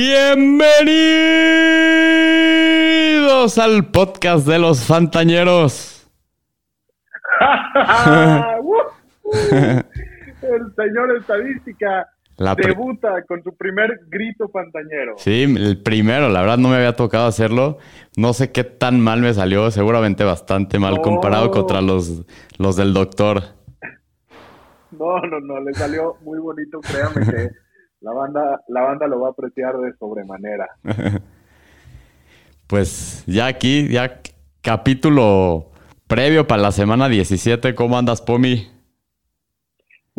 Bienvenidos al podcast de los Fantañeros. El señor estadística La debuta con su primer grito pantañero. Sí, el primero, la verdad no me había tocado hacerlo. No sé qué tan mal me salió, seguramente bastante mal No. comparado contra los, los del doctor. No, no, no, le salió muy bonito, créame que la banda, la banda lo va a apreciar de sobremanera. Pues ya aquí, ya capítulo previo para la semana 17. ¿Cómo andas, Pomi?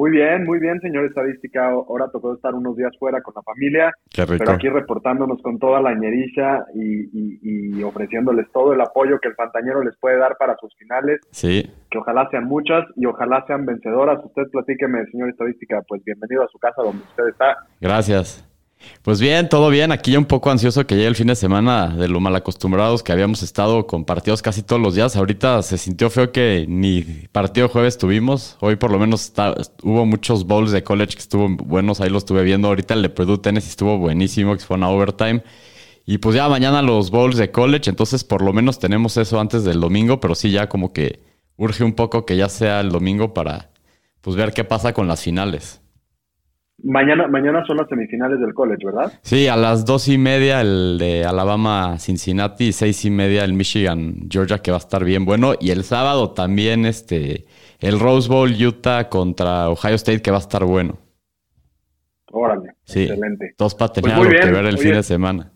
Muy bien, muy bien, señor estadística. Ahora tocó estar unos días fuera con la familia, pero aquí reportándonos con toda la ñeriza y, y- y ofreciéndoles todo el apoyo que el pantañero les puede dar para sus finales. Sí, que ojalá sean muchas y ojalá sean vencedoras. Usted platíqueme, señor estadística, pues bienvenido a su casa donde usted está. gracias. Pues bien, todo bien. Aquí un poco ansioso que llegue el fin de semana de lo mal acostumbrados que habíamos estado con partidos casi todos los días. Ahorita se sintió feo que ni partido jueves tuvimos. Hoy por lo menos hubo muchos bowls de college que estuvo buenos. Ahí los estuve viendo. Ahorita el de Purdue Tennessee estuvo buenísimo, que fue una overtime. Y pues ya mañana los bowls de college. Entonces por lo menos tenemos eso antes del domingo. Pero sí ya como que urge un poco que ya sea el domingo para pues ver qué pasa con las finales. Mañana, mañana son las semifinales del college, ¿verdad? Sí, a las dos y media el de Alabama, Cincinnati, y seis y media el Michigan, Georgia, que va a estar bien bueno. Y el sábado también este el Rose Bowl, Utah contra Ohio State, que va a estar bueno. Órale, Sí. excelente, Todos para tener Pues muy algo que ver el fin de semana.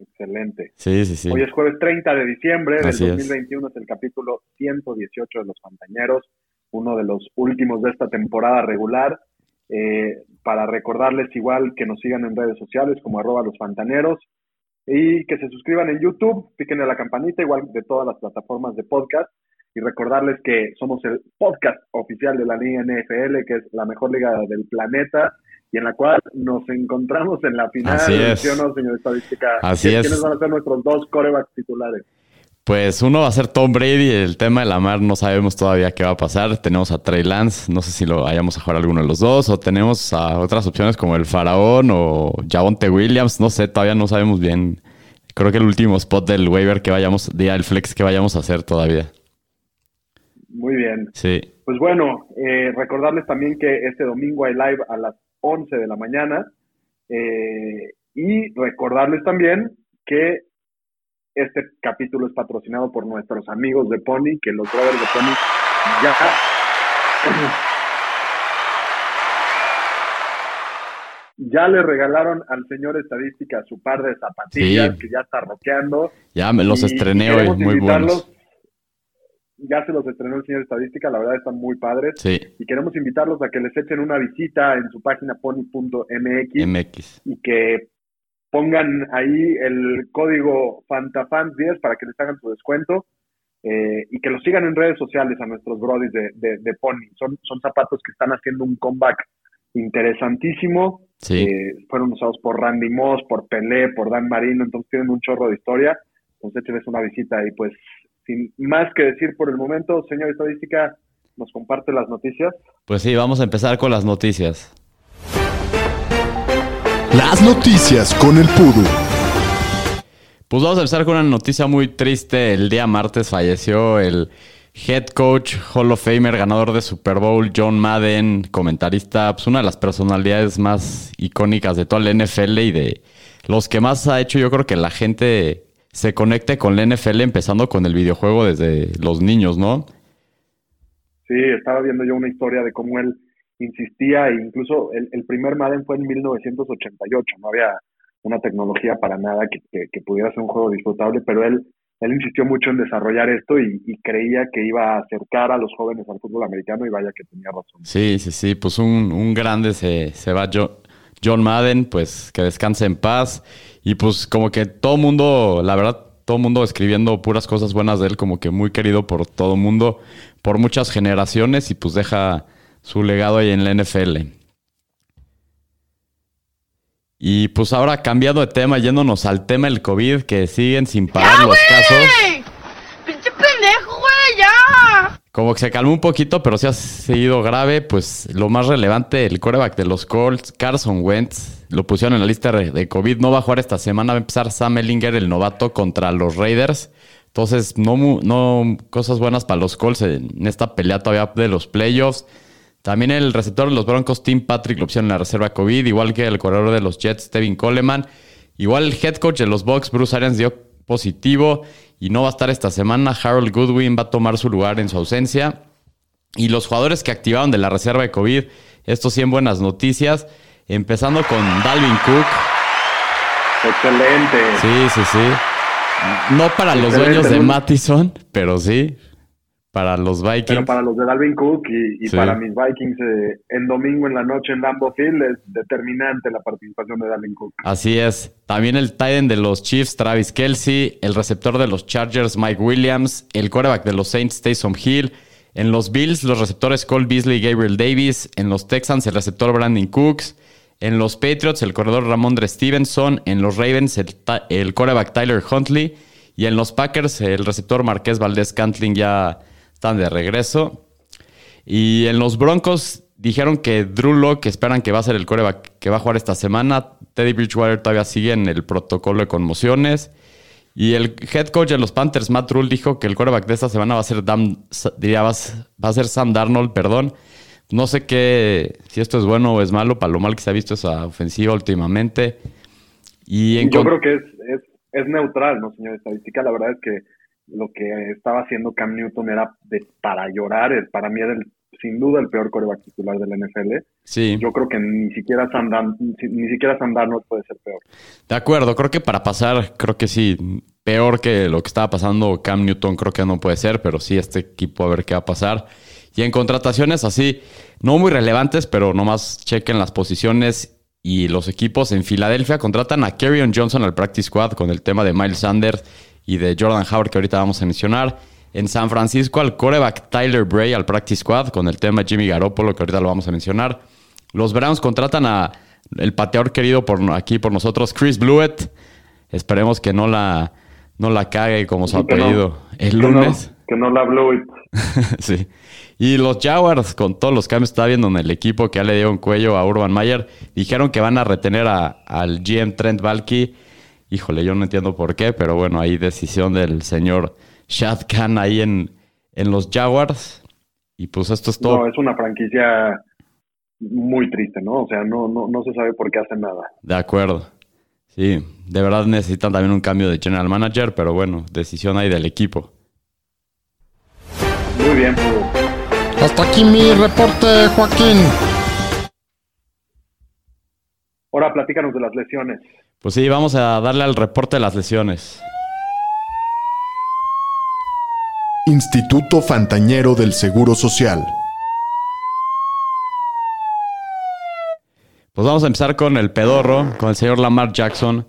excelente. Sí, sí, sí. Hoy es jueves 30 de diciembre del Así es. 2021, es. el capítulo 118 de Los Fantañeros, uno de los últimos de esta temporada regular. Eh, para recordarles igual que nos sigan en redes sociales como arroba los fantaneros y que se suscriban en YouTube, piquen a la campanita igual de todas las plataformas de podcast y recordarles que somos el podcast oficial de la Liga NFL, que es la mejor liga del planeta y en la cual nos encontramos en la final. Así es. ¿sí o no, señor Estadística? Así ¿Quiénes es. van a ser nuestros dos corebacks titulares? Pues uno va a ser Tom Brady, el tema de la mar no sabemos todavía qué va a pasar. Tenemos a Trey Lance, no sé si lo vayamos a jugar alguno de los dos, o tenemos a otras opciones como el Faraón o Javonte Williams, no sé, todavía no sabemos bien. Creo que el último spot del waiver que vayamos, día del flex que vayamos a hacer todavía. Muy bien. Sí, Pues bueno, eh, recordarles también que este domingo hay live a las 11 de la mañana. eh, y recordarles también que este capítulo es patrocinado por nuestros amigos de Pony, que los brothers de Pony ya. Ya le regalaron al señor estadística su par de zapatillas Sí. que ya está roqueando. ya me los Y estrené hoy, muy buenos. Ya se los estrenó el señor estadística, la verdad están muy padres Sí, y queremos invitarlos a que les echen una visita en su página pony.mx MX. y que pongan ahí el código FantaFans10 para que les hagan su descuento eh, y que los sigan en redes sociales a nuestros brodis de, de, de Pony. Son, son zapatos que están haciendo un comeback interesantísimo. Sí, Eh, fueron usados por Randy Moss, por Pelé, por Dan Marino, entonces tienen un chorro de historia. Entonces échenles una visita y pues sin más que decir por el momento, señor estadística, nos comparte las noticias. pues sí, vamos a empezar con las noticias. Las noticias con el Pudu. Pues vamos a empezar con una noticia muy triste. El día martes falleció el head coach, Hall of Famer, ganador de Super Bowl, John Madden, comentarista, pues una de las personalidades más icónicas de toda la NFL y de los que más ha hecho yo creo que la gente se conecte con la NFL empezando con el videojuego desde los niños, ¿no? Sí, estaba viendo yo una historia de cómo él insistía, e incluso el, el primer Madden fue en 1988, no había una tecnología para nada que, que- pudiera ser un juego disfrutable, pero él, él insistió mucho en desarrollar esto y, y creía que iba a acercar a los jóvenes al fútbol americano y vaya que tenía razón. Sí, sí, sí, pues un, un grande se, se va Jo- John Madden, pues que descanse en paz. Y pues como que todo mundo, la verdad, todo mundo escribiendo puras cosas buenas de él, como que muy querido por todo mundo, por muchas generaciones y pues deja su legado ahí en la NFL. Y pues ahora cambiando de tema, yéndonos al tema del COVID, que siguen sin parar los casos. ¡Pinche pendejo, güey! ¡Ya! Como que se calmó un poquito, pero sí ha seguido grave. Pues lo más relevante, el coreback de los Colts, Carson Wentz, lo pusieron en la lista de COVID. No va a jugar esta semana, va a empezar Sam Ellinger, el novato, contra los Raiders. Entonces, no, no cosas buenas para los Colts en esta pelea todavía de los playoffs. También el receptor de los Broncos, Tim Patrick, lo opción en la reserva COVID, igual que el corredor de los Jets, Tevin Coleman. Igual el head coach de los Bucks, Bruce Arians, dio positivo y no va a estar esta semana. Harold Goodwin va a tomar su lugar en su ausencia. Y los jugadores que activaron de la reserva de COVID, estos 100 buenas noticias, empezando con Dalvin Cook. Excelente. Sí, sí, sí. No para los dueños de. Mattison, pero sí para los Vikings. Pero para los de Dalvin Cook y, y Sí. para mis Vikings eh, en domingo en la noche en Lambeau Field es determinante la participación de Dalvin Cook. Así es. También el Titan de los Chiefs, Travis Kelsey. El receptor de los Chargers, Mike Williams. El quarterback de los Saints, Taysom Hill. En los Bills, los receptores Cole Beasley y Gabriel Davis. En los Texans, el receptor Brandon Cooks. En los Patriots, el corredor Ramondre Stevenson. En los Ravens, el, el quarterback Tyler Huntley. Y en los Packers, el receptor Marqués Valdés Cantling ya están de regreso. Y en los Broncos dijeron que Drew Locke esperan que va a ser el coreback que va a jugar esta semana. Teddy Bridgewater todavía sigue en el protocolo de conmociones. Y el head coach de los Panthers, Matt Rule, dijo que el coreback de esta semana va a ser, Dan- diría, va a ser- Sam Darnold, perdón. No sé qué, si esto es bueno o es malo para lo mal que se ha visto esa ofensiva últimamente. Y en Yo creo que es, es, es neutral, ¿no, señor estadística? La verdad es que lo que estaba haciendo Cam Newton era de para llorar. Para mí era el- sin duda el peor coreback titular de la NFL. sí. Yo creo que ni siquiera Sam, Dan- ni siquiera Sam Darnold puede ser peor. De acuerdo, creo que para pasar, creo que sí, peor que lo que estaba pasando Cam Newton, creo que no puede ser, pero sí este equipo a ver qué va a pasar. Y en contrataciones así, no muy relevantes, pero nomás chequen las posiciones y los equipos. En Filadelfia contratan a Kerryon Johnson al practice squad con el tema de Miles Sanders y de Jordan Howard que ahorita vamos a mencionar. En San Francisco al coreback Tyler Bray al practice squad con el tema Jimmy Garoppolo que ahorita lo vamos a mencionar. Los Browns contratan a el pateador querido por aquí por nosotros, Chris Blewett. Esperemos que no la, no la cague como su Sí, que no. apellido el Que no- lunes. Que no, la y sí. Y los Jaguars, con todos los cambios que está viendo en el equipo que ya le dio un cuello a Urban Mayer, dijeron que van a retener a- al GM Trent Balky. Híjole, yo no entiendo por qué, pero bueno, hay decisión del señor Shad Khan ahí en, en los Jaguars. Y pues esto es todo. No, es una franquicia muy triste, ¿no? O sea, no, no, no se sabe por qué hacen nada. De acuerdo. Sí, de verdad necesitan también un cambio de general manager, pero bueno, decisión ahí del equipo. Muy bien, pues, Hasta aquí mi reporte, Joaquín. ahora platícanos de las lesiones. Pues sí, vamos a darle al reporte de las lesiones. Instituto Fantañero del Seguro Social. Pues vamos a empezar con el pedorro, con el señor Lamar Jackson.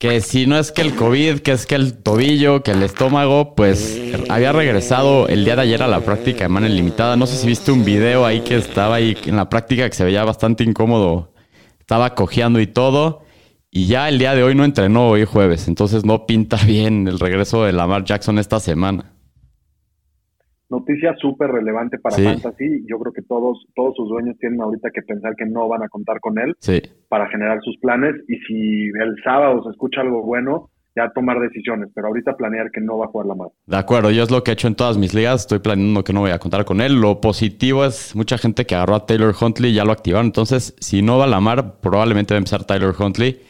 Que si no es que el COVID, que es que el tobillo, que el estómago, pues había regresado el día de ayer a la práctica de mano ilimitada. No sé si viste un video ahí que estaba ahí en la práctica que se veía bastante incómodo. Estaba cojeando y todo. Y ya el día de hoy no entrenó hoy jueves. Entonces no pinta bien el regreso de Lamar Jackson esta semana. Noticia súper relevante para Sí. Fantasy. Yo creo que todos, todos sus dueños tienen ahorita que pensar que no van a contar con él Sí. para generar sus planes. Y si el sábado se escucha algo bueno, ya tomar decisiones. Pero ahorita planear que no va a jugar la más. De acuerdo, yo es lo que he hecho en todas mis ligas. Estoy planeando que no voy a contar con él. Lo positivo es mucha gente que agarró a Taylor Huntley y ya lo activaron. Entonces, si no va a la mar, probablemente va a empezar Tyler Huntley.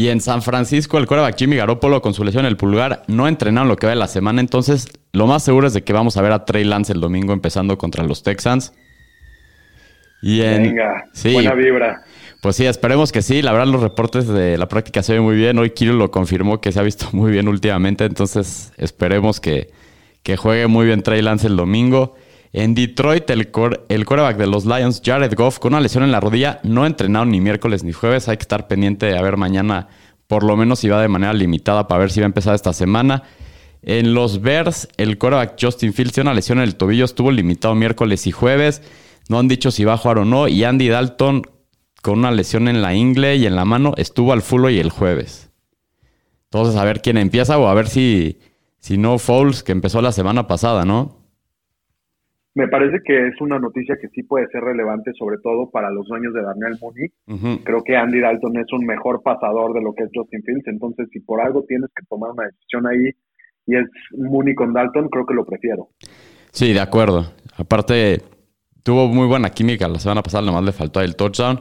Y en San Francisco, el quarterback Jimmy Garoppolo con su lesión en el pulgar no entrenaron lo que va de la semana. Entonces, lo más seguro es de que vamos a ver a Trey Lance el domingo empezando contra los Texans. Y en, Venga, sí, buena vibra. pues sí, esperemos que sí. La verdad, los reportes de la práctica se ven muy bien. Hoy Kirill lo confirmó que se ha visto muy bien últimamente. Entonces, esperemos que, que juegue muy bien Trey Lance el domingo. En Detroit, el, core, el quarterback de los Lions, Jared Goff, con una lesión en la rodilla, no ha entrenado ni miércoles ni jueves. Hay que estar pendiente a ver mañana, por lo menos si va de manera limitada, para ver si va a empezar esta semana. En los Bears, el quarterback Justin Fields tiene una lesión en el tobillo, estuvo limitado miércoles y jueves. No han dicho si va a jugar o no. Y Andy Dalton, con una lesión en la ingle y en la mano, estuvo al full y el jueves. Entonces, a ver quién empieza o a ver si, si no Fouls, que empezó la semana pasada, ¿no? Me parece que es una noticia que sí puede ser relevante, sobre todo para los dueños de Daniel Mooney. Creo que Andy Dalton es un mejor pasador de lo que es Justin Fields, entonces si por algo tienes que tomar una decisión ahí y es Mooney con Dalton, creo que lo prefiero. Sí, de acuerdo. Aparte, tuvo muy buena química la semana pasada, nomás le faltó el touchdown.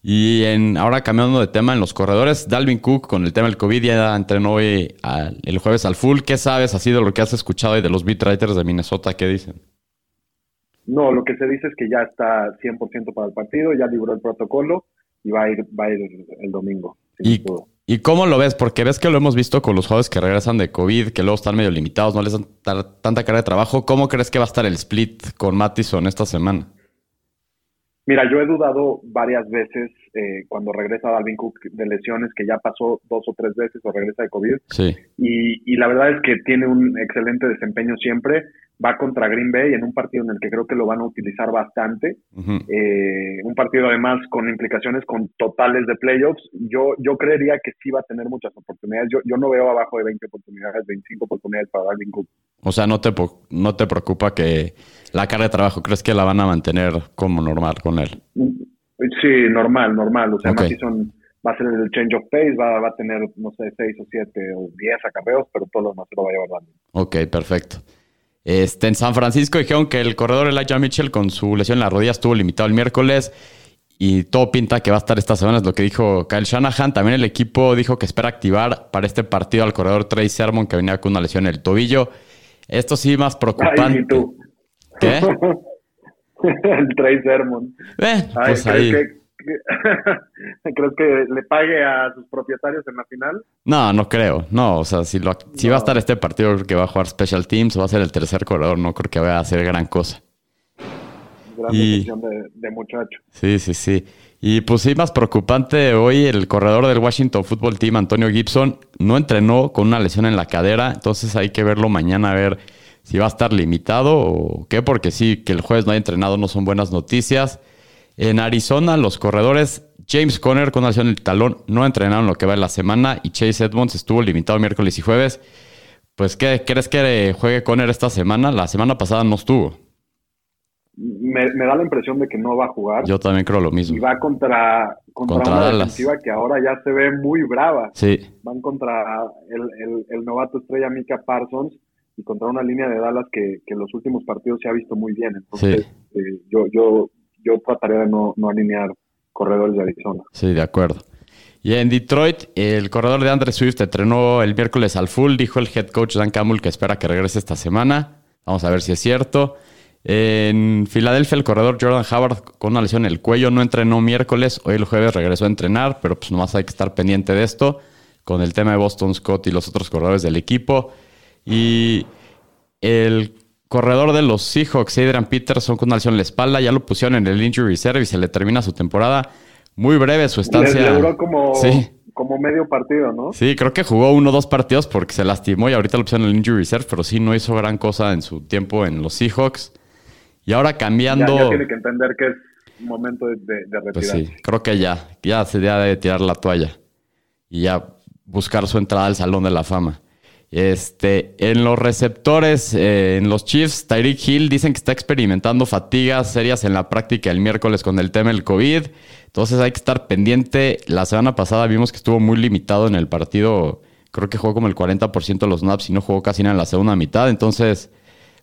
Y en, ahora cambiando de tema en los corredores, Dalvin Cook con el tema del COVID ya entrenó hoy al- el jueves al full. ¿Qué sabes así de lo que has escuchado y de los beat writers de Minnesota? ¿Qué dicen? No, lo que se dice es que ya está 100% para el partido, ya libró el protocolo y va a ir, va a ir el domingo. ¿Y, duda. ¿Y cómo lo ves? Porque ves que lo hemos visto con los jugadores que regresan de COVID, que luego están medio limitados, no les dan tanta carga de trabajo. ¿Cómo crees que va a estar el split con Mattison esta semana? Mira, yo he dudado varias veces eh, cuando regresa Dalvin Cook de lesiones, que ya pasó dos o tres veces o regresa de COVID. Sí. Y, y la verdad es que tiene un excelente desempeño siempre. Va contra Green Bay en un partido en el que creo que lo van a utilizar bastante. Eh, un partido además con implicaciones con totales de playoffs. Yo, yo creería que sí va a tener muchas oportunidades. Yo, yo no veo abajo de 20 oportunidades, 25 oportunidades para Dalvin Cook. O sea, no te, no te preocupa que la carga de trabajo, ¿crees que la van a mantener como normal con él? Sí, normal, normal. O sea, Ok. Mattison va a ser el change of pace, va, va a tener, no sé, 6 o 7 o 10 acarreos, pero todo lo demás se lo va a llevar Dalvin. Ok, perfecto. Este, en San Francisco dijeron que el corredor Elijah Mitchell con su lesión en la rodilla estuvo limitado el miércoles y todo pinta que va a estar esta semana, es lo que dijo Kyle Shanahan. También el equipo dijo que espera activar para este partido al corredor Trey Sermon que venía con una lesión en el tobillo. Esto sí más Ay, preocupante. y tú. ¿Qué? el Trey Sermon. Eh, Ay, pues ahí. ¿crees, que, que- ¿Crees que le pague a sus propietarios en la final? No, no creo. No, o sea, si, lo, si va a estar este partido, creo que va a jugar Special Teams o va a ser el tercer corredor. No creo que vaya a hacer gran cosa. Gran Y- decisión de, de muchacho. Sí, sí, sí. Y pues sí, más preocupante hoy, el corredor del Washington Football Team, Antonio Gibson, no entrenó con una lesión en la cadera, entonces hay que verlo mañana a ver si va a estar limitado o qué, porque sí, que el jueves no haya entrenado no son buenas noticias. En Arizona, los corredores, James Conner con lesión en el talón, no entrenaron lo que va en la semana y Chase Edmonds estuvo limitado miércoles y jueves. Pues, ¿qué crees que juegue Conner esta semana? La semana pasada no estuvo. Me, me da la impresión de que no va a jugar. Yo también creo lo mismo. y va contra, contra, Contra una Dallas. defensiva que ahora ya se ve muy brava. Sí, Van contra el, el- el novato estrella Mika Parsons y contra una línea de Dallas que, que en los últimos partidos se ha visto muy bien. Entonces, eh, yo, yo, yo trataría de no, no alinear corredores de Arizona. Sí, de acuerdo. Y en Detroit, el corredor de Andre Swift entrenó el miércoles al full. Dijo el head coach Dan Campbell que espera que regrese esta semana. Vamos a ver si es cierto. En Filadelfia, el corredor Jordan Howard con una lesión en el cuello no entrenó miércoles. Hoy el jueves regresó a entrenar, pero pues nomás hay que estar pendiente de esto con el tema de Boston Scott y los otros corredores del equipo. Y el corredor de los Seahawks, Adrian Peterson, con una lesión en la espalda, ya lo pusieron en el injury reserve y se le termina su temporada. Muy breve su estancia. le duró como, Sí. como medio partido, ¿no? Sí, creo que jugó uno o dos partidos porque se lastimó y ahorita lo pusieron en el injury reserve, pero sí no hizo gran cosa en su tiempo en los Seahawks. Y ahora cambiando, ya tiene que entender que es momento de, de, de pues sí, creo que ya, ya se debe de tirar la toalla y ya buscar su entrada al Salón de la Fama. Este, en los receptores, eh, en los Chiefs, Tyreek Hill dicen que está experimentando fatigas serias en la práctica el miércoles con el tema del COVID. Entonces hay que estar pendiente. La semana pasada vimos que estuvo muy limitado en el partido. Creo que jugó como el 40% de los snaps y no jugó casi nada en la segunda mitad. Entonces,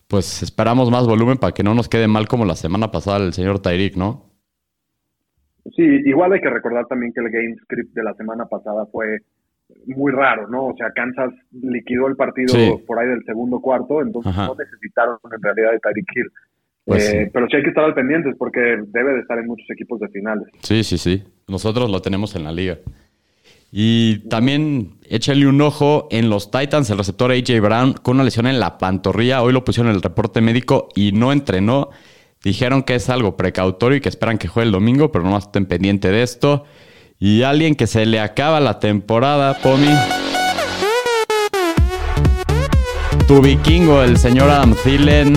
pues esperamos más volumen para que no nos quede mal como la semana pasada el señor Tyreek, ¿no? Sí, igual hay que recordar también que el game script de la semana pasada fue muy raro, ¿no? O sea, Kansas liquidó el partido Sí. por ahí del segundo cuarto, entonces Ajá. no necesitaron en realidad de Tyreek Hill. Pues Eh, sí. Pero sí hay que estar al pendientes porque debe de estar en muchos equipos de finales. Sí, sí, sí. Nosotros lo tenemos en la liga. Y también échale un ojo en los Titans, el receptor AJ Brown con una lesión en la pantorrilla. Hoy lo pusieron en el reporte médico y no entrenó. Dijeron que es algo precautorio y que esperan que juegue el domingo, pero no estén pendiente de esto. Y alguien que se le acaba la temporada, Pomi. Tu vikingo, el señor Adam Thielen,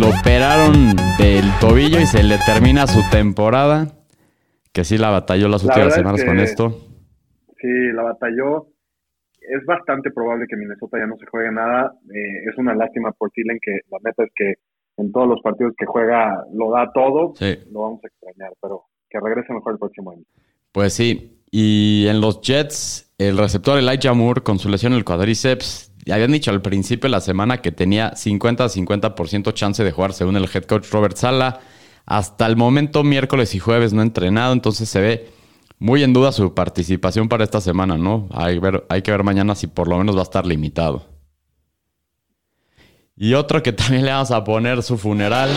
lo operaron del tobillo y se le termina su temporada. Que sí la batalló las La últimas es semanas con esto. Sí, la batalló. Es bastante probable que Minnesota ya no se juegue nada. Eh, es una lástima por Thielen que la neta es que en todos los partidos que juega lo da todo. Sí. Lo vamos a extrañar, pero que regrese mejor el próximo año. Pues sí. Y en los Jets, el receptor Elijah Moore con su lesión en el cuadríceps, habían dicho al principio de la semana que tenía 50-50% chance de jugar según el head coach Robert Sala. Hasta el momento, miércoles y jueves no ha entrenado, entonces se ve muy en duda su participación para esta semana, ¿no? Hay, ver- hay que ver mañana si por lo menos va a estar limitado. Y otro que también le vamos a poner su funeral.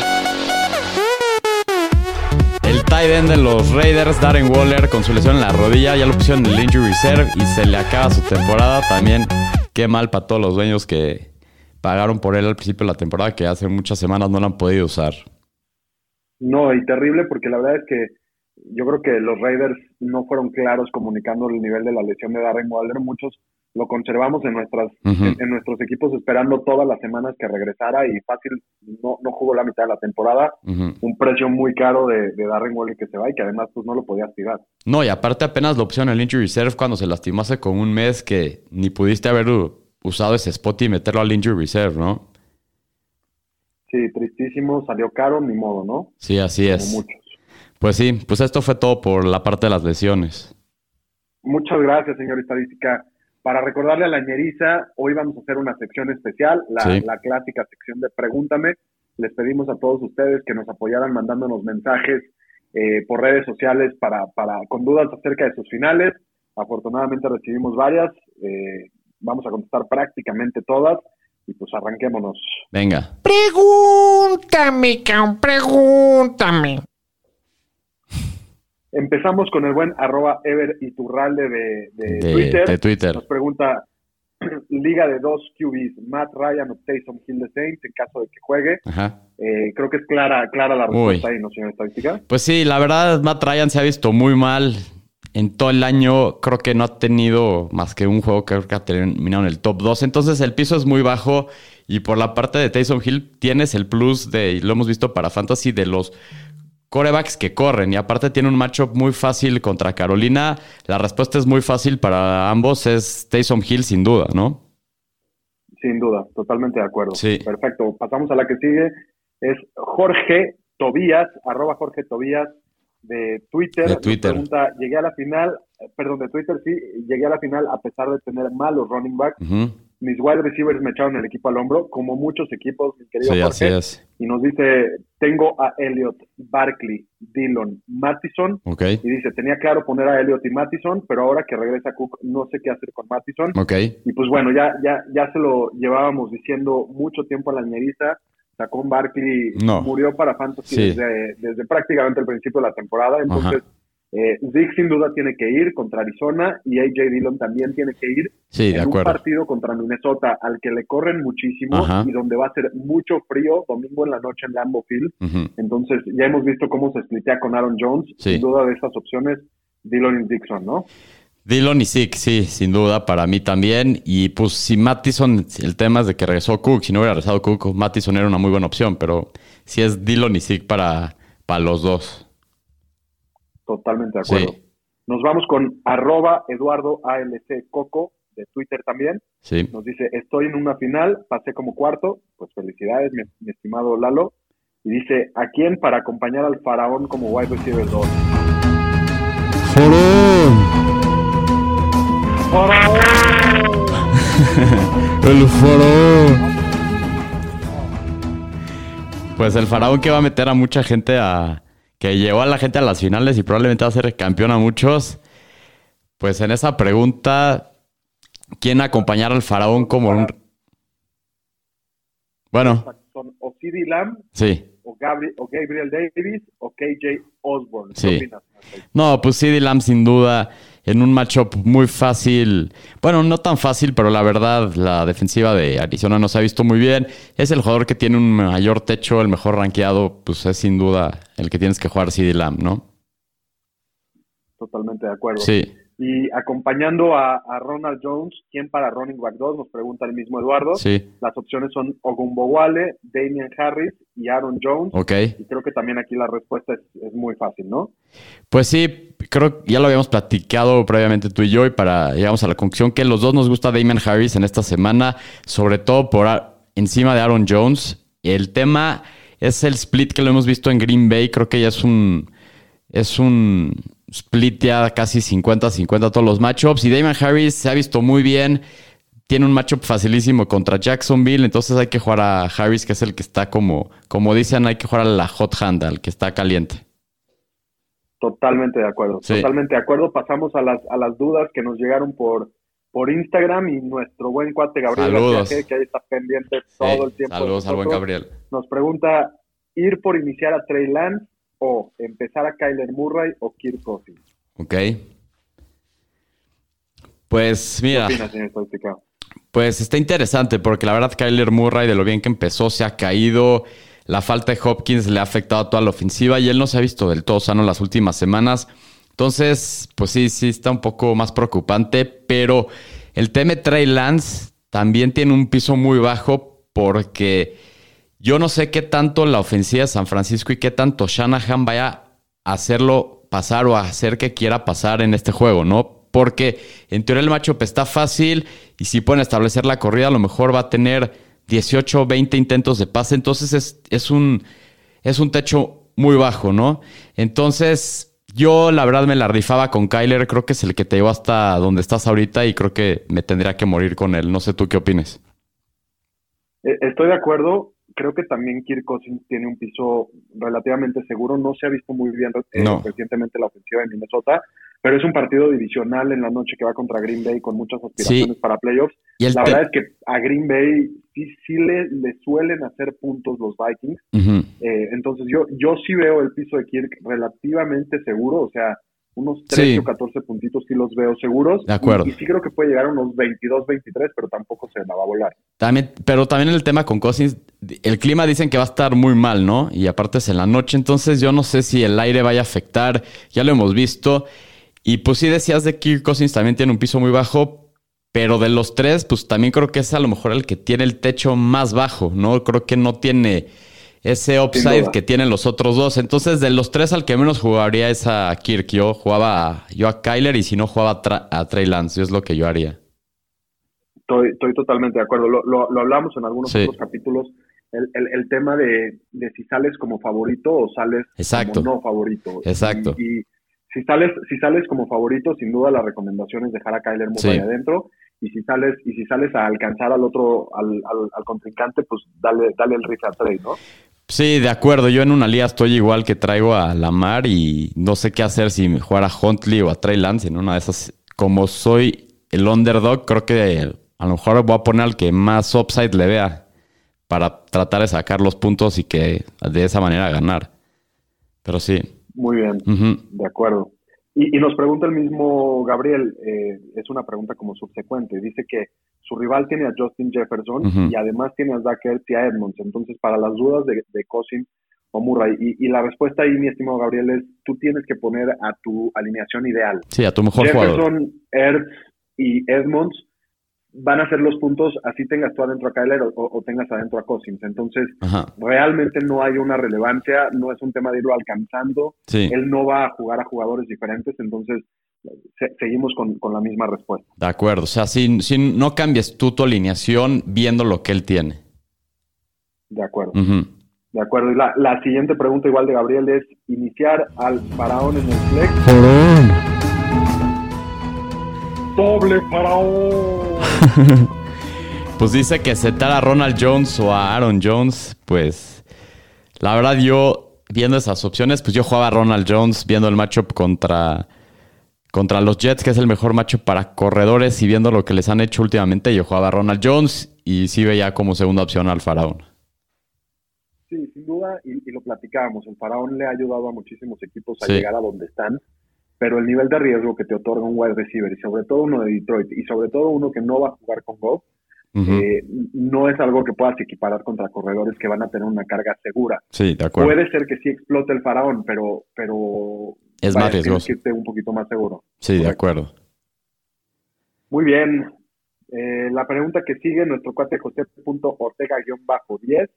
El tight end de los Raiders, Darren Waller, con su lesión en la rodilla, ya lo pusieron en el injury reserve y se le acaba su temporada. También qué mal para todos los dueños que pagaron por él al principio de la temporada, que hace muchas semanas no lo han podido usar. No, y terrible porque la verdad es que yo creo que los Raiders no fueron claros comunicando el nivel de la lesión de Darren Waller. Muchos lo conservamos en nuestras en, en nuestros equipos esperando todas las semanas que regresara y fácil no, no jugó la mitad de la temporada. Un precio muy caro de, de Darren Waller que se va y que además pues no lo podías tirar. No, y aparte apenas pusieron en el injury reserve cuando se lastimó hace como un mes que ni pudiste haber usado ese spot y meterlo al injury reserve, ¿no? Sí, tristísimo, salió caro, ni modo, ¿no? Sí, así Como es. muchos. Pues sí, pues esto fue todo por la parte de las lesiones. Muchas gracias, señor Estadística. Para recordarle a la ñeriza, hoy vamos a hacer una sección especial, la, Sí. la clásica sección de Pregúntame. Les pedimos a todos ustedes que nos apoyaran mandándonos mensajes eh, por redes sociales para, para con dudas acerca de sus finales. Afortunadamente recibimos varias. eh, vamos a contestar prácticamente todas y pues arranquémonos. Venga. Pregúntame, cabrón, pregúntame. Empezamos con el buen arroba Ever Iturralde de, de De- Twitter. de Twitter. Nos pregunta, liga de dos QBs, Matt Ryan o Taysom Hill de Saints en caso de que juegue. Ajá. Eh, creo que es clara, clara la Uy. respuesta ahí, ¿no, señor Estadística? Pues sí, la verdad, Matt Ryan se ha visto muy mal en todo el año. Creo que no ha tenido más que un juego que creo que ha terminado en el top 2. Entonces el piso es muy bajo. Y por la parte de Taysom Hill tienes el plus de, y lo hemos visto para Fantasy, de los corebacks que corren. Y aparte tiene un matchup muy fácil contra Carolina. La respuesta es muy fácil para ambos. Es Taysom Hill sin duda, ¿no? Sin duda, totalmente de acuerdo. Sí. Perfecto. Pasamos a la que sigue. Es Jorge Tobías, arroba Jorge Tobías de Twitter. De Twitter. pregunta, llegué a la final, eh, perdón, de Twitter sí, llegué a la final a pesar de tener malos running backs. Mis wide receivers me echaron el equipo al hombro, como muchos equipos, mi querido Sí, así Jorge. es. Y nos dice, tengo a Elliot, Barkley, Dillon, Mattison. Ok. Y dice, tenía claro poner a Elliot y Mattison, pero ahora que regresa Cook, no sé qué hacer con Mattison. Ok. Y pues bueno, ya, ya, ya se lo llevábamos diciendo mucho tiempo a la ñeriza. Sacón Barkley No. murió para Fantasy Sí. desde, desde prácticamente el principio de la temporada. Entonces, eh, Zeke sin duda tiene que ir contra Arizona y AJ Dillon también tiene que ir Sí, de en un acuerdo. partido contra Minnesota al que le corren muchísimo Ajá. y donde va a ser mucho frío domingo en la noche en Lambeau Field. Entonces, ya hemos visto cómo se splitea con Aaron Jones. Sí. Sin duda de estas opciones, Dillon y Dixon, ¿no? Dillon y Zeke, sí, sin duda, para mí también. Y pues si Mattison, el tema es de que regresó Cook, si no hubiera regresado Cook, Mattison era una muy buena opción, pero si es Dillon y Zeke para, para los dos. Totalmente de acuerdo. Sí. Nos vamos con arroba Eduardo ALC Coco de Twitter también. Sí. Nos dice, estoy en una final, pasé como cuarto. Pues felicidades, mi, mi estimado Lalo. Y dice, ¿a quién para acompañar al faraón como wide receiver 2? El faraón. Pues el faraón que va a meter a mucha gente a. que llevó a la gente a las finales y probablemente va a ser campeón a muchos. Pues en esa pregunta, ¿quién acompañar al faraón como un. Bueno, Son o CD Lamb, sí. o, Gabri- o Gabriel Davis, o KJ Osborne. ¿Qué Sí. opinas? No, pues CD Lamb sin duda. En un matchup muy fácil. Bueno, no tan fácil, pero la verdad, la defensiva de Arizona no se ha visto muy bien. Es el jugador que tiene un mayor techo, el mejor rankeado, pues es sin duda el que tienes que jugar CD Lamb, ¿no? Totalmente de acuerdo. Sí. Y acompañando a, a, Ronald Jones, ¿quién para running back 2? Nos pregunta el mismo Eduardo. Sí. Las opciones son Ogumbowale, Damian Harris y Aaron Jones. Ok. Y creo que también aquí la respuesta es, es, muy fácil, ¿no? Pues sí, creo que ya lo habíamos platicado previamente tú y yo y para llegamos a la conclusión que los dos nos gusta Damian Harris en esta semana, sobre todo por encima de Aaron Jones. El tema es el split que lo hemos visto en Green Bay, creo que ya es un es un split ya casi 50-50 todos los matchups. Y Damon Harris se ha visto muy bien. Tiene un matchup facilísimo contra Jacksonville. Entonces hay que jugar a Harris, que es el que está como, como dicen, hay que jugar a la hot hand, al que está caliente. Totalmente de acuerdo. Sí. Totalmente de acuerdo. Pasamos a las, a las dudas que nos llegaron por, por Instagram y nuestro buen cuate Gabriel Saludos. García, que ahí está pendiente todo Sí, el tiempo. Saludos al buen. Gabriel. Nos pregunta, ¿ir por iniciar a Trey Lance o empezar a Kyler Murray o Kirk Cousins? Ok. Pues ¿Qué mira, opinas, señor estadística? pues está interesante porque la verdad Kyler Murray de lo bien que empezó se ha caído. La falta de Hopkins le ha afectado a toda la ofensiva y él no se ha visto del todo sano las últimas semanas. Entonces, pues sí, sí está un poco más preocupante, pero el tema de Trey Lance también tiene un piso muy bajo porque yo no sé qué tanto la ofensiva de San Francisco y qué tanto Shanahan vaya a hacerlo pasar o a hacer que quiera pasar en este juego, ¿no? Porque en teoría el matchup está fácil y si pueden establecer la corrida, a lo mejor va a tener 18 o 20 intentos de pase. Entonces es, es, un, es un techo muy bajo, ¿no? Entonces yo la verdad me la rifaba con Kyler. Creo que es el que te llevó hasta donde estás ahorita y creo que me tendría que morir con él. No sé tú qué opines. Eh, Estoy de acuerdo. Creo que también Kirk Cousins tiene un piso relativamente seguro. No se ha visto muy bien eh, No. recientemente la ofensiva de Minnesota, pero es un partido divisional en la noche que va contra Green Bay con muchas aspiraciones Sí. para playoffs. Y La verdad es que a Green Bay sí, sí le, le suelen hacer puntos los Vikings. Eh, entonces yo, yo sí veo el piso de Kirk relativamente seguro, o sea, unos 13 Sí. o 14 puntitos sí los veo seguros. De acuerdo. Y, y sí creo que puede llegar a unos 22, 23, pero tampoco se la va a volar. También, pero también el tema con Cousins, el clima dicen que va a estar muy mal, ¿no? Y aparte es en la noche, entonces yo no sé si el aire vaya a afectar, ya lo hemos visto. Y pues sí decías de Kirk Cousins también tiene un piso muy bajo, pero de los tres, pues también creo que es a lo mejor el que tiene el techo más bajo, ¿no? Creo que no tiene ese upside que tienen los otros dos. Entonces, de los tres, al que menos jugaría es a Kirk. Yo jugaba a, yo a Kyler y si no jugaba a, Tra- a Trey Lance, es lo que yo haría. Estoy, estoy totalmente de acuerdo. Lo, lo, lo hablamos en algunos Sí. otros capítulos. El, el, el tema de, de si sales como favorito o sales Exacto. como no favorito. Exacto. Y, y si sales, si sales como favorito, sin duda la recomendación es dejar a Kyler Murray Sí. adentro. Y si sales, y si sales a alcanzar al otro, al, al, al contrincante, pues dale, dale el rifle a Trey, ¿no? Sí, de acuerdo. Yo en una liga estoy igual que traigo a Lamar y no sé qué hacer si jugar a Huntley o a Trey Lance. En una de esas, como soy el underdog, creo que a lo mejor voy a poner al que más upside le vea para tratar de sacar los puntos y que de esa manera ganar. Pero sí. Muy bien. De acuerdo. Y, y nos pregunta el mismo Gabriel, eh, es una pregunta como subsecuente. Dice que su rival tiene a Justin Jefferson y además tiene a Zach Ertz y a Edmonds. Entonces, para las dudas de, de Cousins o Murray, y, y la respuesta ahí, mi estimado Gabriel, es tú tienes que poner a tu alineación ideal. Sí, a tu mejor jugador. Jefferson, Ertz y Edmonds van a ser los puntos, así tengas tú adentro a Kyler o, o tengas adentro a Cousins. Entonces, Ajá. realmente no hay una relevancia, no es un tema de irlo alcanzando Sí, él no va a jugar a jugadores diferentes, entonces se- seguimos con, con la misma respuesta. de acuerdo. O sea, si, si no cambies tú tu alineación viendo lo que él tiene. De acuerdo. De acuerdo. Y la, la siguiente pregunta igual de Gabriel es iniciar al faraón en el flex. Doble faraón. Pues dice que setar a Ronald Jones o a Aaron Jones, pues la verdad yo viendo esas opciones, pues yo jugaba a Ronald Jones viendo el matchup contra, contra los Jets, que es el mejor matchup para corredores y viendo lo que les han hecho últimamente, yo jugaba a Ronald Jones y sí veía como segunda opción al Faraón. Sí, sin duda, y, y lo platicábamos, el faraón le ha ayudado a muchísimos equipos a Sí. llegar a donde están. Pero el nivel de riesgo que te otorga un wide receiver y sobre todo uno de Detroit y sobre todo uno que no va a jugar con Goff, eh, no es algo que puedas equiparar contra corredores que van a tener una carga segura. Sí, de acuerdo. Puede ser que sí explote el faraón, pero, pero es más riesgoso. un poquito más seguro. Sí, de acuerdo. Muy bien. Eh, la pregunta que sigue, nuestro cuate José.ortega-10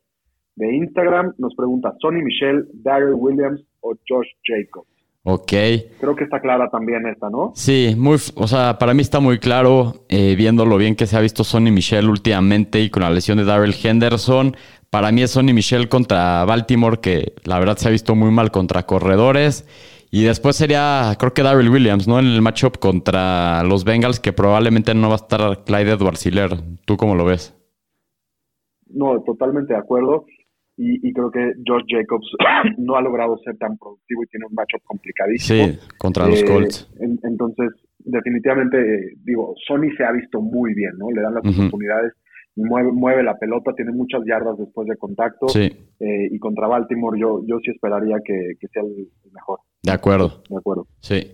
de Instagram nos pregunta, ¿Sonny Michelle, Daryl Williams o Josh Jacobs? Ok. Creo que está clara también esta, ¿no? Sí, muy, o sea, para mí está muy claro, eh, viendo lo bien que se ha visto Sonny Michelle últimamente y con la lesión de Daryl Henderson. Para mí es Sonny Michelle contra Baltimore, que la verdad se ha visto muy mal contra corredores. Y después sería, creo que Daryl Williams, ¿no? En el matchup contra los Bengals, que probablemente no va a estar Clyde Edwards Hiller. ¿Tú cómo lo ves? No, totalmente de acuerdo y, creo que George Jacobs no ha logrado ser tan productivo y tiene un matchup complicadísimo. Sí, contra los eh, Colts. entonces, definitivamente, digo, Sony se ha visto muy bien, ¿no? Le dan las oportunidades, mueve, mueve la pelota, tiene muchas yardas después de contacto. Sí. Eh, y contra Baltimore yo, yo sí esperaría que, sea el, mejor. De acuerdo. De acuerdo. Sí.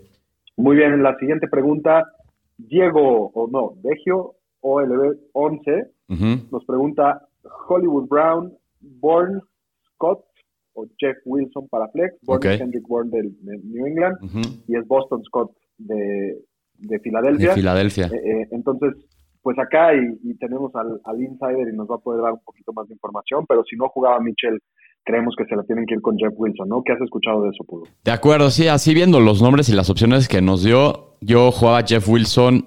Muy bien, la siguiente pregunta, Diego, o no, Degio, OLB 11, nos pregunta Hollywood Brown Bourne Scott o Jeff Wilson para Flex, Bourne Kendrick Bourne de, New England y es Boston Scott de, de Filadelfia. De Filadelfia. Eh, eh, entonces, pues acá y, tenemos al, al, insider y nos va a poder dar un poquito más de información, pero si no jugaba Mitchell, creemos que se la tienen que ir con Jeff Wilson, ¿no? ¿Qué has escuchado de eso, Pudo? De acuerdo, sí, así viendo los nombres y las opciones que nos dio, yo jugaba Jeff Wilson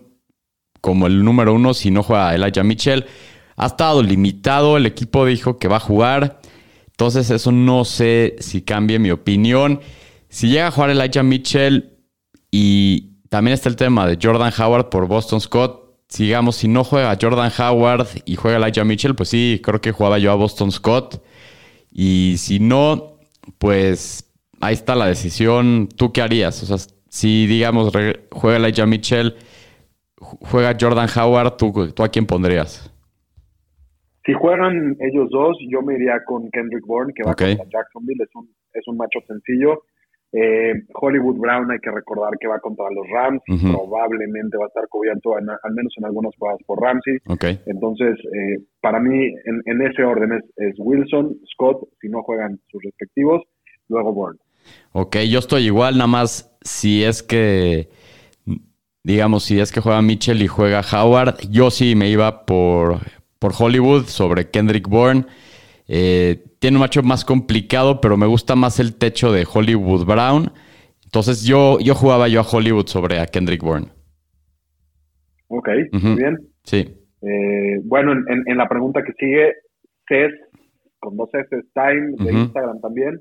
como el número uno si no juega Elijah Mitchell. Ha estado limitado, el equipo dijo que va a jugar. Entonces eso no sé si cambie mi opinión. Si llega a jugar Elijah Mitchell y también está el tema de Jordan Howard por Boston Scott. Sigamos, si no juega Jordan Howard y juega Elijah Mitchell, pues sí, creo que jugaba yo a Boston Scott. Y si no, pues ahí está la decisión. ¿Tú qué harías? O sea, si digamos juega Elijah Mitchell, juega Jordan Howard, ¿tú, tú a quién pondrías? Si juegan ellos dos, yo me iría con Kendrick Bourne, que va contra Jacksonville. Es un, es un macho sencillo. Eh, Hollywood Brown, hay que recordar que va contra los Rams. Probablemente va a estar cubierto, al menos en algunas jugadas, por Ramsey. Entonces, eh, para mí, en, ese orden es, es, Wilson, Scott, si no juegan sus respectivos, luego Bourne. Ok, yo estoy igual, nada más si es que digamos, si es que juega Mitchell y juega Howard, yo sí me iba por, por Hollywood sobre Kendrick Bourne. Eh, tiene un macho más complicado, pero me gusta más el techo de Hollywood Brown. Entonces yo, yo jugaba yo a Hollywood sobre a Kendrick Bourne. Ok, muy bien. Sí. Eh, bueno, en, la pregunta que sigue, Cés, con dos S, Time, de Instagram también,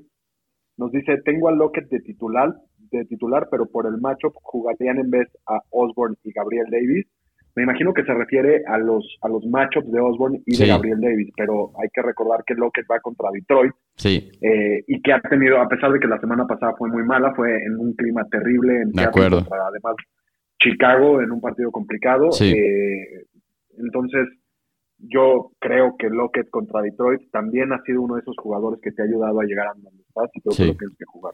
nos dice, tengo a Lockett de titular, de titular, pero por el matchup jugarían en vez a Osborne y Gabriel Davis. Me imagino que se refiere a los, a los matchups de Osborne y de Gabriel Davis, pero hay que recordar que Lockett va contra Detroit. Sí. Eh, y que ha tenido, a pesar de que la semana pasada fue muy mala, fue en un clima terrible. En de acuerdo. además, Chicago en un partido complicado. Eh, entonces, yo creo que Lockett contra Detroit también ha sido uno de esos jugadores que te ha ayudado a llegar a donde creo que que jugar.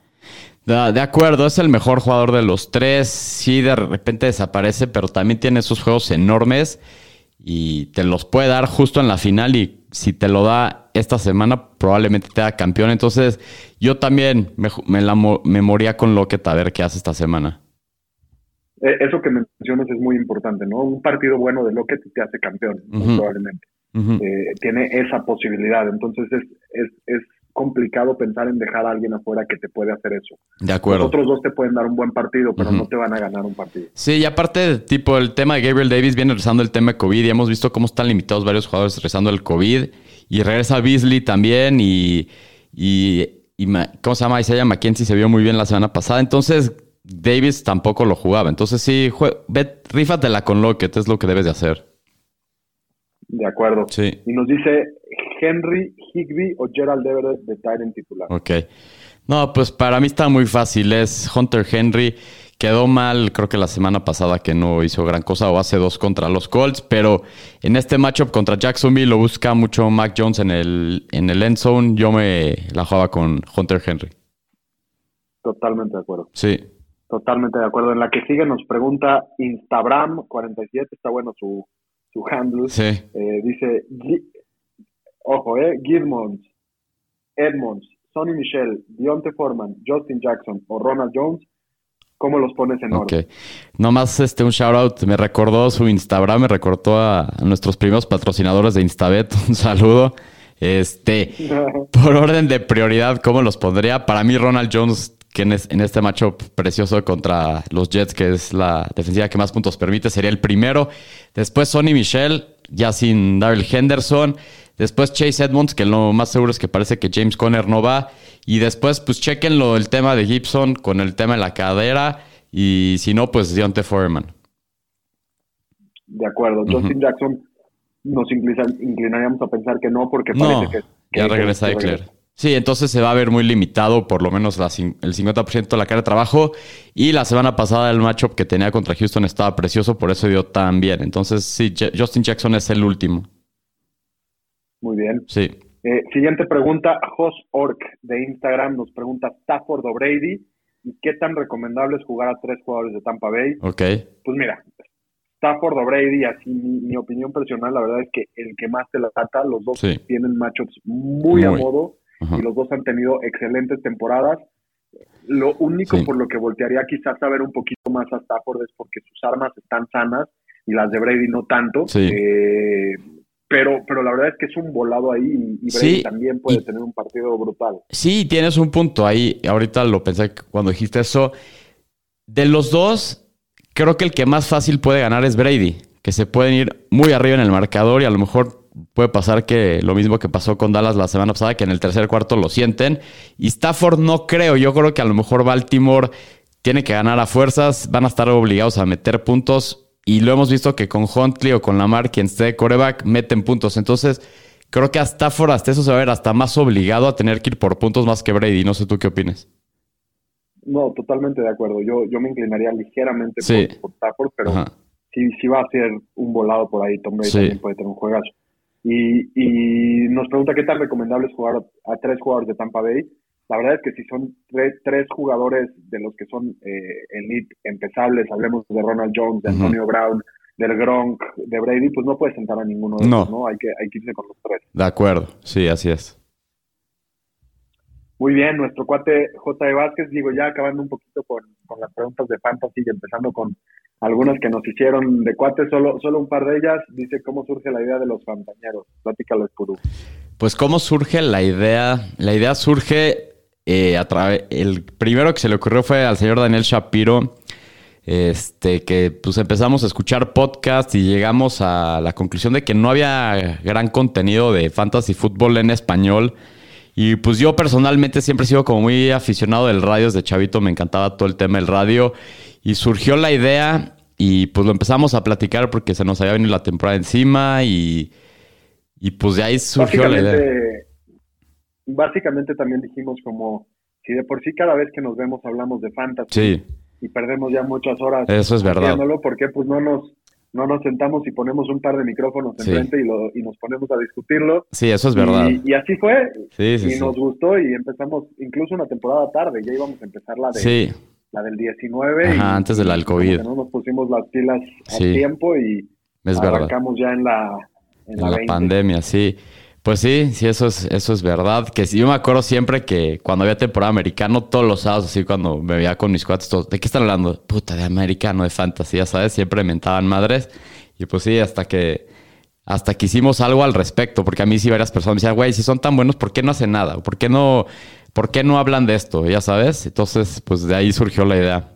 De, acuerdo, es el mejor jugador de los tres. Sí, de repente desaparece, pero también tiene esos juegos enormes y te los puede dar justo en la final y si te lo da esta semana probablemente te da campeón. Entonces yo también me, me, la, me moría con Lockett a ver qué hace esta semana. Eh, eso que mencionas es muy importante, ¿no? Un partido bueno de Lockett te hace campeón, probablemente. Eh, tiene esa posibilidad, entonces es, es, es, complicado pensar en dejar a alguien afuera que te puede hacer eso. De acuerdo. Los otros dos te pueden dar un buen partido, pero no te van a ganar un partido. Sí, y aparte, tipo, el tema de Gabriel Davis viene rezando el tema de COVID y hemos visto cómo están limitados varios jugadores rezando el COVID. Y regresa Beasley también y, y, y ¿cómo se llama? Isaiah McKenzie se vio muy bien la semana pasada. Entonces, Davis tampoco lo jugaba. Entonces sí, ve, rífatela con Lockett, es lo que debes de hacer. De acuerdo. Sí. Y nos dice Henry Higby o Gerald Everett de Tyrant titular. Ok. No, pues para mí está muy fácil. Es Hunter Henry. Quedó mal, creo que la semana pasada que no hizo gran cosa o hace dos contra los Colts, pero en este matchup contra Jacksonville lo busca mucho Mac Jones en el, en el end zone. Yo me la jugaba con Hunter Henry. Totalmente de acuerdo. Sí. Totalmente de acuerdo. En la que sigue nos pregunta Instagram47, está bueno su, su handle. Sí. Eh, dice, ojo, eh, Gidmonds, Edmonds, Sonny Michel, Dionte Foreman, Justin Jackson o Ronald Jones, ¿cómo los pones en Ok. orden? Nomás este, un shout out. Me recordó su Instagram, me recordó a nuestros primeros patrocinadores de Instabet. Un saludo. Este, por orden de prioridad, ¿cómo los pondría? Para mí, Ronald Jones, que en, es- en este matchup precioso contra los Jets, que es la defensiva que más puntos permite, sería el primero. Después Sonny Michel, ya sin Daryl Henderson. Después Chase Edmonds, que lo más seguro es que parece que James Conner no va. Y después, pues chequenlo el tema de Gibson con el tema de la cadera. Y si no, pues Deontay Foreman. De acuerdo. Justin Jackson nos inclina- inclinaríamos a pensar que no, porque parece que, que- ya que- regresa Eckler. Sí, entonces se va a ver muy limitado, por lo menos la el 50% de la carga de trabajo. Y la semana pasada el matchup que tenía contra Houston estaba precioso, por eso dio tan bien. Entonces, sí, Justin Jackson es el último. Muy bien. Sí. Eh, siguiente pregunta, Jos Ork de Instagram nos pregunta Stafford o Brady y qué tan recomendable es jugar a tres jugadores de Tampa Bay. Ok. Pues mira, Stafford o Brady, así mi, mi opinión personal, la verdad es que el que más te la trata, los dos Sí. tienen matchups muy, a Muy. modo Ajá. y los dos han tenido excelentes temporadas. Lo único Sí. por lo que voltearía quizás a ver un poquito más a Stafford es porque sus armas están sanas y las de Brady no tanto. Sí. Eh, pero, pero la verdad es que es un volado ahí y, Brady Sí, también puede y- tener un partido brutal. Sí, tienes un punto ahí. Ahorita lo pensé cuando dijiste eso. De los dos, creo que el que más fácil puede ganar es Brady, que se pueden ir muy arriba en el marcador y a lo mejor puede pasar que lo mismo que pasó con Dallas la semana pasada, que en el tercer cuarto lo sienten. Y Stafford no creo, yo creo que a lo mejor Baltimore tiene que ganar a fuerzas, van a estar obligados a meter puntos y lo hemos visto que con Huntley o con Lamar, quien esté de coreback, meten puntos. Entonces, creo que a Stafford hasta eso se va a ver hasta más obligado a tener que ir por puntos más que Brady. No sé tú qué opinas. No, totalmente de acuerdo. Yo, yo me inclinaría ligeramente Sí. por, por Stafford, pero sí, sí va a ser un volado por ahí. Tom Brady Sí. también puede tener un juegazo. Y, y nos pregunta qué tan recomendable es jugar a tres jugadores de Tampa Bay. La verdad es que si son tres, tres jugadores de los que son eh, elite empezables, hablemos de Ronald Jones, de. Antonio Brown, del Gronk, de Brady, pues no puedes sentar a ninguno de No. ellos, ¿no? Hay que, hay que irse con los tres. De acuerdo, sí, así es. Muy bien, nuestro cuate J. Vázquez, digo, ya acabando un poquito con, con las preguntas de Fantasy y empezando con algunas que nos hicieron de cuate, solo, solo un par de ellas, dice cómo surge la idea de los fantañeros. Platícalo, Puru. Pues cómo surge la idea. La idea surge eh, a través. El primero que se le ocurrió fue al señor Daniel Shapiro. Este, que pues empezamos a escuchar podcast y llegamos a la conclusión de que no había gran contenido de fantasy fútbol en español. Y pues yo personalmente siempre he sido como muy aficionado del radio desde chavito, me encantaba todo el tema del radio. Y surgió la idea y pues lo empezamos a platicar porque se nos había venido la temporada encima y, y pues de ahí surgió la idea. Básicamente, también dijimos como, si de por sí cada vez que nos vemos hablamos de fantasy Sí, y perdemos ya muchas horas eso es verdad. haciéndolo, ¿por qué pues no nos, no nos sentamos y ponemos un par de micrófonos Sí. enfrente y, lo, y nos ponemos a discutirlo? Sí, eso es verdad. Y, y así fue, Sí, sí, y nos gustó y empezamos incluso una temporada tarde, ya íbamos a empezar la de la del 19 Ajá, y, antes de la del que no nos pusimos las pilas a tiempo y es verdad. arrancamos ya en la en En la la 20. pandemia, sí. Pues sí, sí, eso es, eso es verdad. Que sí, yo me acuerdo siempre que cuando había temporada americano, todos los sábados, así cuando me veía con mis cuates, todos, ¿de qué están hablando? Puta, de americano, de fantasy, ya sabes, siempre mentaban madres. Y pues sí, hasta que, hasta que hicimos algo al respecto, porque a mí sí varias personas me decían, güey, si son tan buenos, ¿por qué no hacen nada? ¿Por qué no, por qué no hablan de esto? Ya sabes. Entonces, pues de ahí surgió la idea.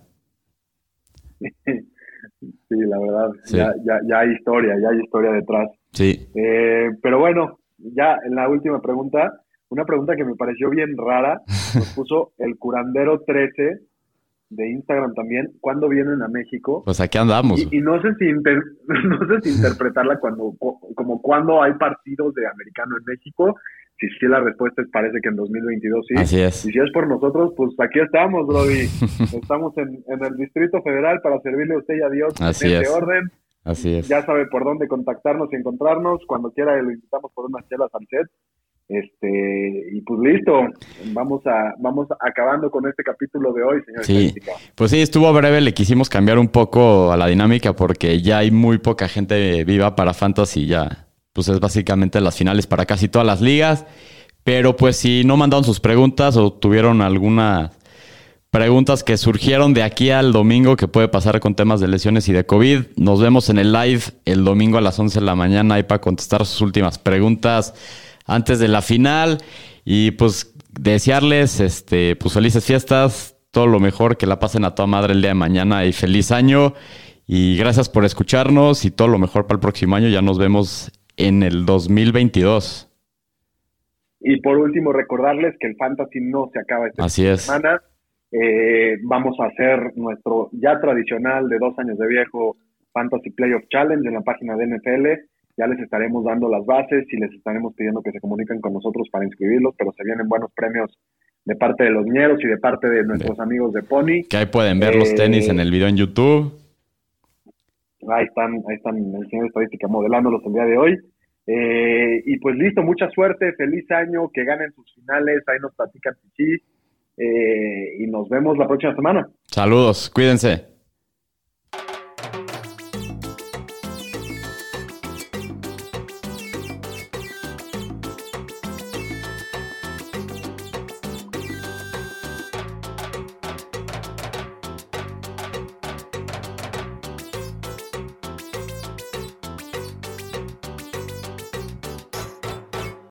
Sí, la verdad, Sí. Ya, ya, ya hay historia, ya hay historia detrás. Sí, Eh, pero bueno, ya en la última pregunta, una pregunta que me pareció bien rara, nos puso el curandero 13 de Instagram también, ¿cuándo vienen a México? pues aquí andamos. Y, y no sé si inter- no sé si interpretarla cuando como cuando hay partidos de americano en México. Si sí la respuesta es parece que en 2022 sí. Así es. Y si es por nosotros, pues aquí estamos, Brody. estamos en, en el Distrito Federal para servirle a usted y a Dios Así en este es. orden. Así es. Ya sabe por dónde contactarnos y encontrarnos. Cuando quiera lo invitamos por unas chelas al set. Este, y pues listo, vamos a, vamos acabando con este capítulo de hoy, señor. Sí, pues sí, estuvo breve, le quisimos cambiar un poco a la dinámica porque ya hay muy poca gente viva para Fantasy, ya, pues es básicamente las finales para casi todas las ligas. Pero pues si no mandaron sus preguntas o tuvieron algunas preguntas que surgieron de aquí al domingo que puede pasar con temas de lesiones y de COVID, nos vemos en el live el domingo a las 11 de la mañana ahí para contestar sus últimas preguntas antes de la final. Y pues desearles este pues felices fiestas, todo lo mejor, que la pasen a toda madre el día de mañana y feliz año. Y gracias por escucharnos y todo lo mejor para el próximo año, ya nos vemos en el 2022. Y por último, recordarles que el Fantasy no se acaba esta semana. Eh, vamos a hacer nuestro ya tradicional de dos años de viejo Fantasy Playoff Challenge en la página de NFL. Ya les estaremos dando las bases y les estaremos pidiendo que se comuniquen con nosotros para inscribirlos, pero se vienen buenos premios de parte de los ñeros y de parte de nuestros amigos de Pony. Que ahí pueden ver los tenis en el video en YouTube. Ahí están, ahí están el señor estadística modelándolos el día de hoy. Eh, y pues listo, mucha suerte, feliz año, que ganen sus finales, ahí nos platican sí, eh, y nos vemos la próxima semana. Saludos, cuídense.